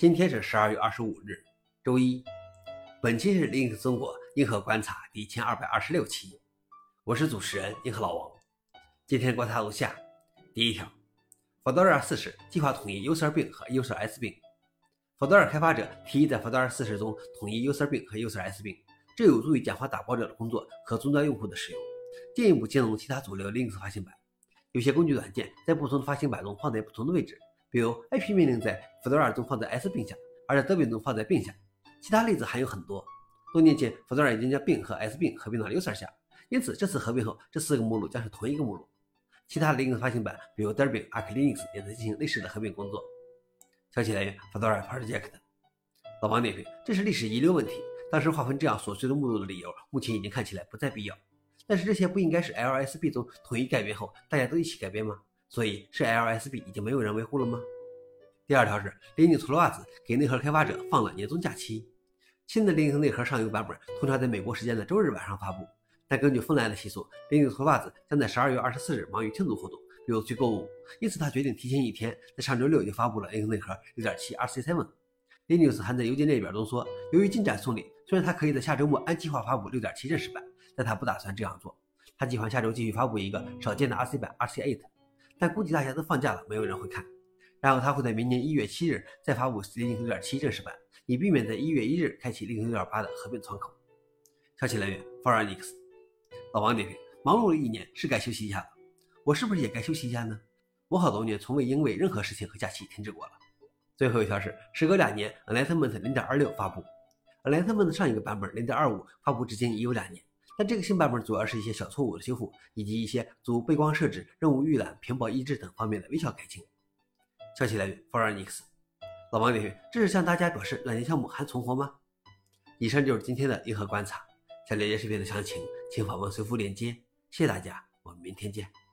今天是十二月二十五日，周一。本期是 Linux 中国硬核观察第一千二百二十六期，我是主持人硬核老王。今天观察如下：第一条，Fedora 40计划统一 User 并和 User S 病。Fedora 开发者提议在 Fedora 40中统一 User 并和 User S 病，这有助于简化打包者的工作和终端用户的使用，进一步兼容其他主流 Linux 发行版。有些工具软件在不同的发行版中放在不同的位置。比如 IP 命令在 Fedora 中放在 S 并下，而在 Debian 中放在并下。其他例子还有很多。多年前，Fedora 已经将并和 S 并合并到 User 下，因此这次合并后，这四个目录将是同一个目录。其他 Linux 发行版，比如 Debian、Arch Linux 也在进行类似的合并工作。消息来源：Fedora Project。老王点评：这是历史遗留问题。当时划分这样琐碎的目录的理由，目前已经看起来不再必要。但是这些不应该是 LSB 中统一改编后，大家都一起改编吗？所以是 LSB 已经没有人维护了吗？第二条是 Linux 袜子给内核开发者放了年终假期。新的 Linux 内核上游版本通常在美国时间的周日晚上发布，但根据芬兰的习俗，Linux 袜子将在十二月二十四日忙于庆祝活动，比如去购物，因此他决定提前一天，在上周六就发布了 Linux 内核6.7 RC7。Linux 还在邮件列表中说，由于进展顺利，虽然他可以在下周末按计划发布6.7正式版，但他不打算这样做。他计划下周继续发布一个少见的 RC 版 RC8。但估计大家都放假了，没有人会看。然后他会在明年一月七日再发布 Linux 6.7正式版，以避免在一月一日开启 Linux 6.8的合并窗口。消息来源 f o r u n i x 老王点评：忙碌了一年，是该休息一下了。我是不是也该休息一下呢？我好多年从未因为任何事情和假期停止过了。最后一条是，时隔两年，Enlightenment 0.26发布。Enlightenment 上一个版本0.25发布至今已有两年。但这个新版本主要是一些小错误的修复，以及一些如背光设置、任务预览、屏保抑制等方面的微小改进。消息来源 f o r u n i x 老王点评：这是向大家表示软件项目还存活吗？以上就是今天的硬核观察。想了解视频的详情，请访问随附链接。谢谢大家，我们明天见。